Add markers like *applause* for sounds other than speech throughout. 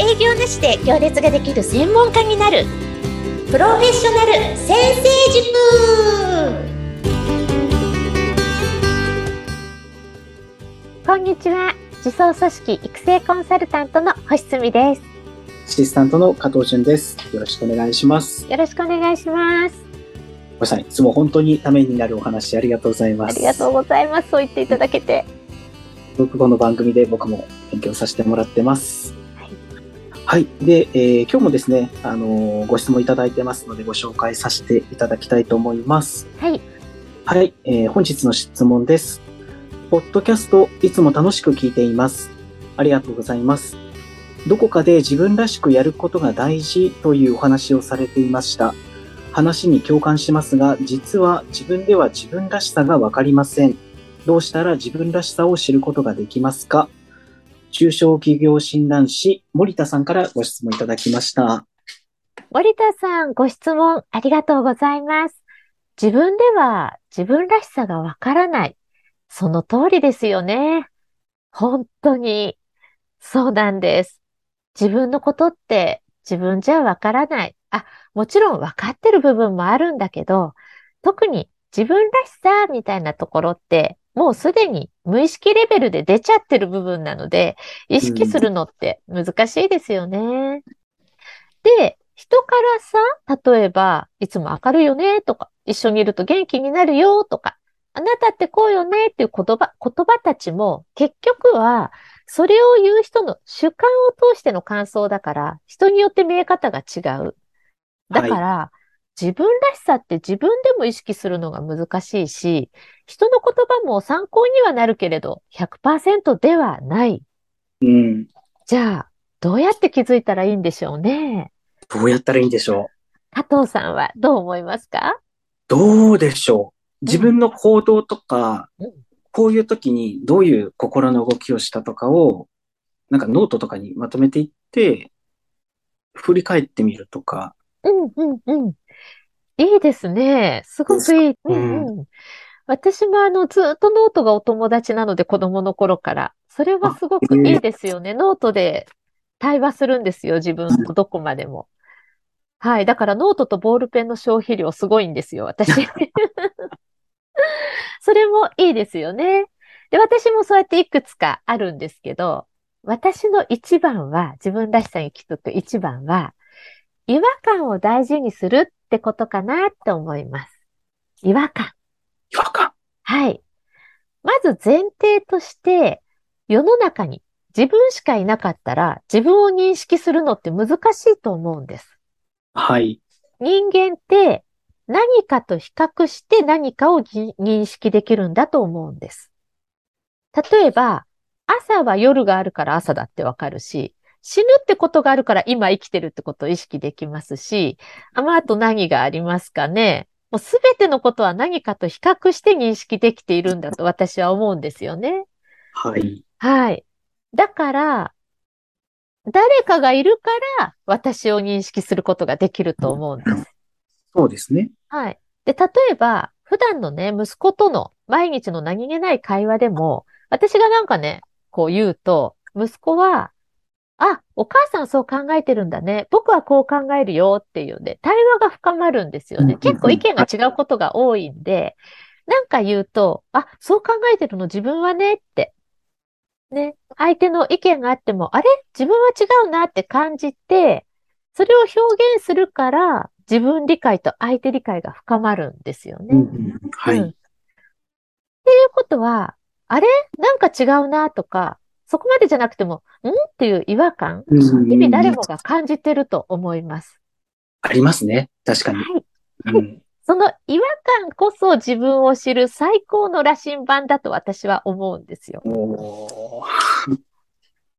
営業なしで行列ができる専門家になる。プロフェッショナル先生塾。こんにちは。自走組織育成コンサルタントの星澄です。アシスタントの加藤淳です。よろしくお願いします。よろしくお願いします。星さんいつも本当にためになるお話ありがとうございます。ありがとうございます。そう言っていただけて。僕語の番組で僕も勉強させてもらってますはい。で、えー、今日もですね、あのー、ご質問いただいてますので、ご紹介させていただきたいと思います。はい。はい。えー、本日の質問です。ポッドキャスト、いつも楽しく聞いています。ありがとうございます。どこかで自分らしくやることが大事というお話をされていました。話に共感しますが、実は自分では自分らしさがわかりません。どうしたら自分らしさを知ることができますか？中小企業診断士、森田さんからご質問いただきました。森田さん、ご質問ありがとうございます。自分では自分らしさがわからない。その通りですよね。本当に、そうなんです。自分のことって自分じゃわからない。あ、もちろんわかってる部分もあるんだけど、特に自分らしさみたいなところってもうすでに無意識レベルで出ちゃってる部分なので、意識するのって難しいですよね。うん、で、人からさ、例えば、いつも明るいよねとか、一緒にいると元気になるよとか、あなたってこうよねっていう言葉、言葉たちも結局は、それを言う人の主観を通しての感想だから、人によって見え方が違う。だから、はい自分らしさって自分でも意識するのが難しいし、人の言葉も参考にはなるけれど、100%ではない。うん。じゃあ、どうやって気づいたらいいんでしょうね？どうやったらいいんでしょう？加藤さんはどう思いますか？どうでしょう？自分の行動とか、うん、こういう時にどういう心の動きをしたとかを、なんかノートとかにまとめていって、振り返ってみるとか。うんうんうん。いいですね。すごくいい。うんうん、私もあの、ずっとノートがお友達なので、子供の頃から。それはすごくいいですよね。ノートで対話するんですよ、自分とどこまでも。はい。だからノートとボールペンの消費量すごいんですよ、私。*laughs* それもいいですよね。で、私もそうやっていくつかあるんですけど、私の一番は、自分らしさに気づく一番は、違和感を大事にするってことかなって思います。違和感。違和感？はい。まず前提として、世の中に自分しかいなかったら自分を認識するのって難しいと思うんです。はい。人間って何かと比較して何かを認識できるんだと思うんです。例えば、朝は夜があるから朝だってわかるし、死ぬってことがあるから今生きてるってことを意識できますし、あまあ、あと何がありますかね。もうすべてのことは何かと比較して認識できているんだと私は思うんですよね。はい。はい。だから、誰かがいるから私を認識することができると思うんです。そうですね。はい。で、例えば、普段のね、息子との毎日の何気ない会話でも、私がなんかね、こう言うと、息子は、あ、お母さんそう考えてるんだね。僕はこう考えるよっていうんで、対話が深まるんですよね。結構意見が違うことが多いんで、なんか言うと、あ、そう考えてるの自分はねって。ね。相手の意見があっても、あれ？自分は違うなって感じて、それを表現するから、自分理解と相手理解が深まるんですよね。うん、はい、うん。っていうことは、あれ？なんか違うなとか、そこまでじゃなくても、ん？っていう違和感、日々誰もが感じてると思います。ありますね。確かに。はい。うん、その違和感こそ自分を知る最高の羅針盤だと私は思うんですよ。*laughs*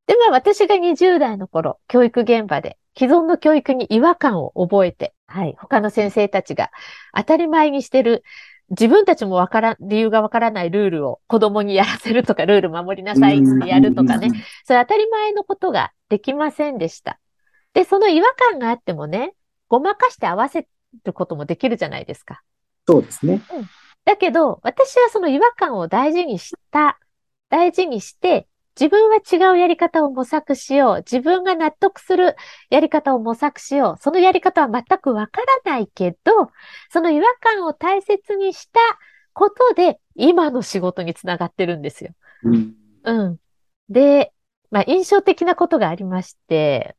で、まあ私が20代の頃、教育現場で既存の教育に違和感を覚えて、はい、他の先生たちが当たり前にしてる自分たちもわからん、理由がわからないルールを子供にやらせるとか、ルール守りなさいってやるとかね、それ当たり前のことができませんでした。で、その違和感があってもね、ごまかして合わせることもできるじゃないですか。そうですね。うん。だけど、私はその違和感を大事にした、大事にして、自分は違うやり方を模索しよう。自分が納得するやり方を模索しよう。そのやり方は全くわからないけど、その違和感を大切にしたことで、今の仕事につながってるんですよ。うん。うん。で、まあ、印象的なことがありまして、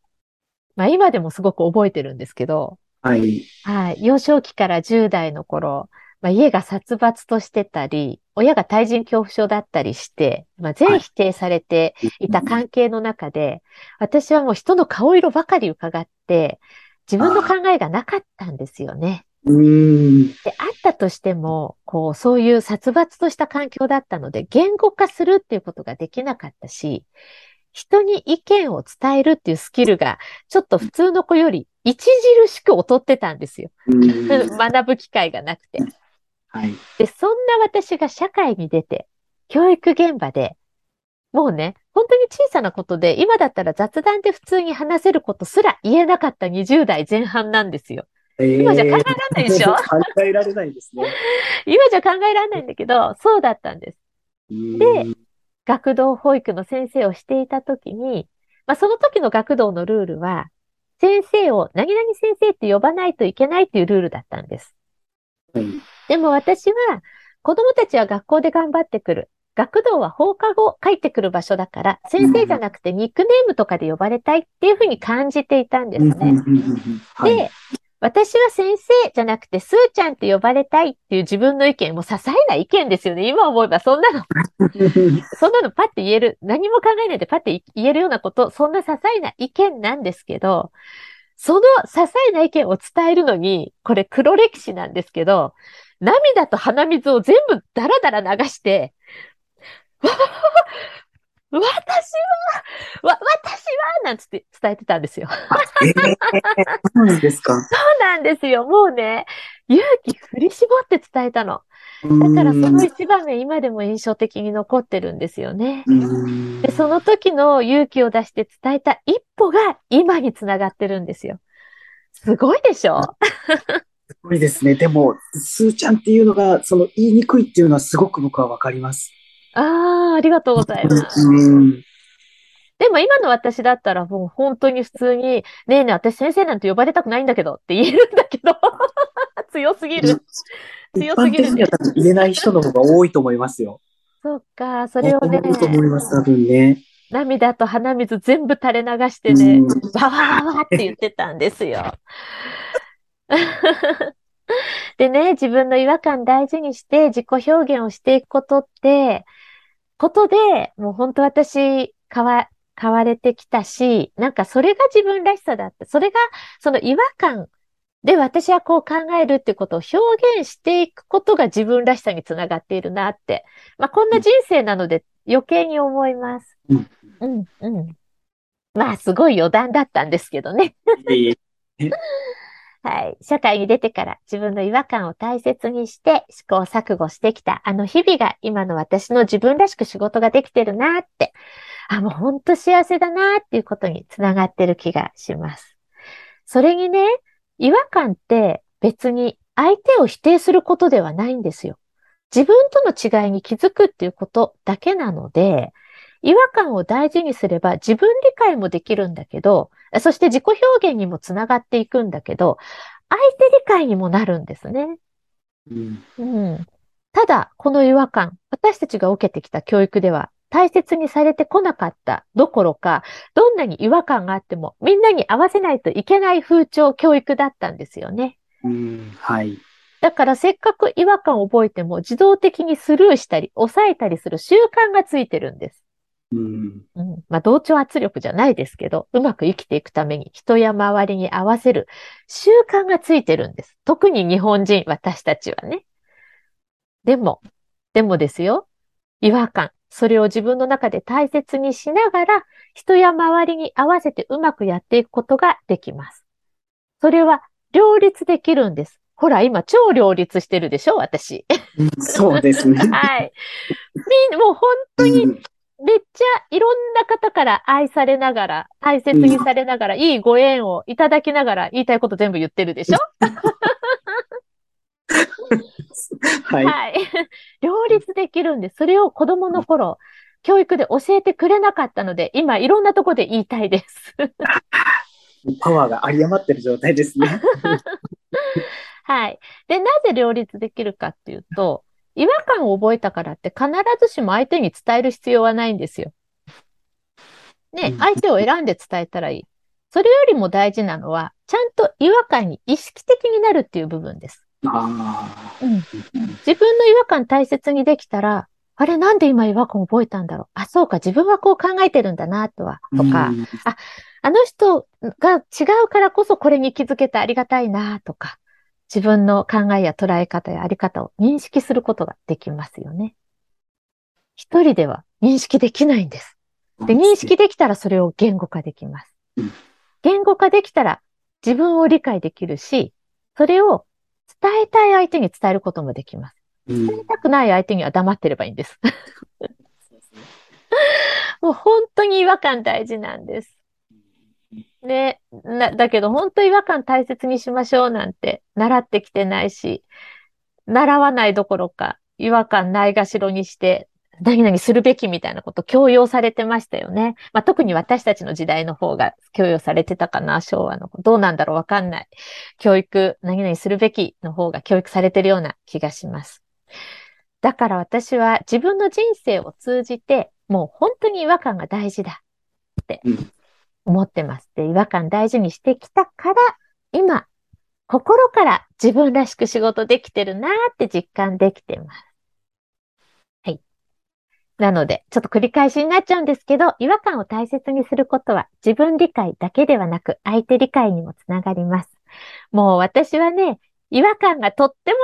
まあ、今でもすごく覚えてるんですけど、はい。はい。幼少期から10代の頃、まあ、家が殺伐としてたり、親が対人恐怖症だったりして、まあ、全否定されていた関係の中で、私はもう人の顔色ばかり伺って、自分の考えがなかったんですよね。うん。で、あったとしても、こう、そういう殺伐とした環境だったので、言語化するっていうことができなかったし、人に意見を伝えるっていうスキルが、ちょっと普通の子より著しく劣ってたんですよ。うん *laughs* 学ぶ機会がなくて。はい。で、そんな私が社会に出て、教育現場で、もうね、本当に小さなことで、今だったら雑談で普通に話せることすら言えなかった20代前半なんですよ。今じゃ考えられないでしょ？*laughs* 考えられないですね。*laughs* 今じゃ考えられないんだけど、そうだったんです。で、学童保育の先生をしていたときに、まあ、その時の学童のルールは、先生を何々先生って呼ばないといけないっていうルールだったんです。はい。でも私は、子供たちは学校で頑張ってくる。学童は放課後帰ってくる場所だから、先生じゃなくてニックネームとかで呼ばれたいっていうふうに感じていたんですね。はい。で、私は先生じゃなくて、スーちゃんって呼ばれたいっていう自分の意見、もう些細な意見ですよね。今思えばそんなの、*laughs* そんなのパッて言える、何も考えないでパッて言えるようなこと、そんな些細な意見なんですけど、その些細な意見を伝えるのに、これ黒歴史なんですけど、涙と鼻水を全部ダラダラ流して、わ私は、わ、私は、なんつって伝えてたんですよ。えーそうなんですか。そうなんですよ。もうね、勇気振り絞って伝えたの。だからその一場面今でも印象的に残ってるんですよね。うんで、その時の勇気を出して伝えた一歩が今につながってるんですよ。すごいでしょ？すごいですね。でも、スーちゃんっていうのが、その言いにくいっていうのはすごく僕はわかります。ああ、ありがとうございます。うん。でも今の私だったらもう本当に普通に、ねえねえ、私先生なんて呼ばれたくないんだけどって言えるんだけど、*laughs* 強すぎる。一強すぎる般的には言えない人の方が多いと思いますよ。そっか、それをね、多いと思います、多分ね。涙と鼻水全部垂れ流してね、うんわわわわって言ってたんですよ。*laughs* でね、自分の違和感大事にして自己表現をしていくことって、ことで、もう本当私、変わ、変われてきたし、なんかそれが自分らしさだった。それが、その違和感で私はこう考えるってことを表現していくことが自分らしさにつながっているなって。まあこんな人生なので余計に思います。うんうん、うん。まあすごい余談だったんですけどね。はい。社会に出てから自分の違和感を大切にして試行錯誤してきたあの日々が今の私の自分らしく仕事ができてるなって、あ、もうほんと幸せだなっていうことにつながってる気がします。それにね、違和感って別に相手を否定することではないんですよ。自分との違いに気づくっていうことだけなので、違和感を大事にすれば自分理解もできるんだけど、そして自己表現にもつながっていくんだけど、相手理解にもなるんですね。うんうん。ただ、この違和感、私たちが受けてきた教育では大切にされてこなかったどころか、どんなに違和感があってもみんなに合わせないといけない風潮教育だったんですよね。うんはい。だからせっかく違和感を覚えても自動的にスルーしたり抑えたりする習慣がついてるんです。うんうん。まあ、同調圧力じゃないですけど、うまく生きていくために人や周りに合わせる習慣がついてるんです。特に日本人、私たちはね。でも、でもですよ。違和感。それを自分の中で大切にしながら、人や周りに合わせてうまくやっていくことができます。それは両立できるんです。ほら、今超両立してるでしょ私。うんそうですね。*laughs* はい。みんもう本当にうんめっちゃいろんな方から愛されながら、大切にされながら、いいご縁をいただきながら言いたいこと全部言ってるでしょ？*laughs* はい。はい。両立できるんです。それを子供の頃、教育で教えてくれなかったので、今いろんなとこで言いたいです。*laughs* パワーが有り余ってる状態ですね。*laughs* はい。で、なぜ両立できるかっていうと、違和感を覚えたからって必ずしも相手に伝える必要はないんですよ。ね、相手を選んで伝えたらいい。それよりも大事なのは、ちゃんと違和感に意識的になるっていう部分です。うん、自分の違和感大切にできたら、あれなんで今違和感覚えたんだろうあ、そうか、自分はこう考えてるんだな、とは、とか、あ、あの人が違うからこそこれに気づけてありがたいな、とか、自分の考えや捉え方やあり方を認識することができますよね。一人では認識できないんです。で、認識できたらそれを言語化できます。言語化できたら自分を理解できるし、それを伝えたい相手に伝えることもできます。伝えたくない相手には黙ってればいいんです。*laughs* もう本当に違和感大事なんです。ね、な、だけど本当違和感大切にしましょうなんて習ってきてないし、習わないどころか違和感ないがしろにして何々するべきみたいなこと強要されてましたよね。まあ、特に私たちの時代の方が強要されてたかな、昭和の。どうなんだろうわかんない。教育、何々するべきの方が教育されてるような気がします。だから私は自分の人生を通じて、もう本当に違和感が大事だって思ってます。って、違和感大事にしてきたから、今、心から自分らしく仕事できてるなーって実感できてます。はいなので、ちょっと繰り返しになっちゃうんですけど、違和感を大切にすることは自分理解だけではなく相手理解にもつながります。もう私はね、違和感がとっても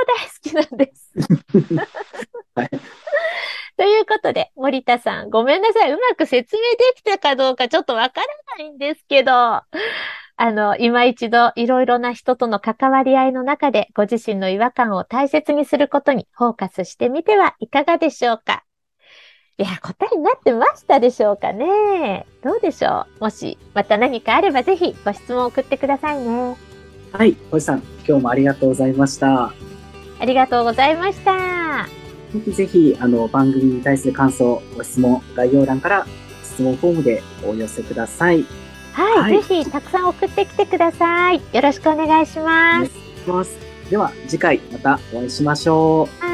大好きなんです。はい、ということで、森田さん、ごめんなさい。うまく説明できたかどうかちょっとわからないんですけど、あの、今一度いろいろな人との関わり合いの中でご自身の違和感を大切にすることにフォーカスしてみてはいかがでしょうかいや、答えになってましたでしょうかね。どうでしょう？もし、また何かあればぜひご質問を送ってくださいね。はい、星さん、今日もありがとうございました。ありがとうございました。ぜひぜひ、あの、番組に対する感想、ご質問、概要欄から質問フォームでお寄せください。はい、はい、ぜひたくさん送ってきてください。よろしくお願いします。では、次回またお会いしましょう。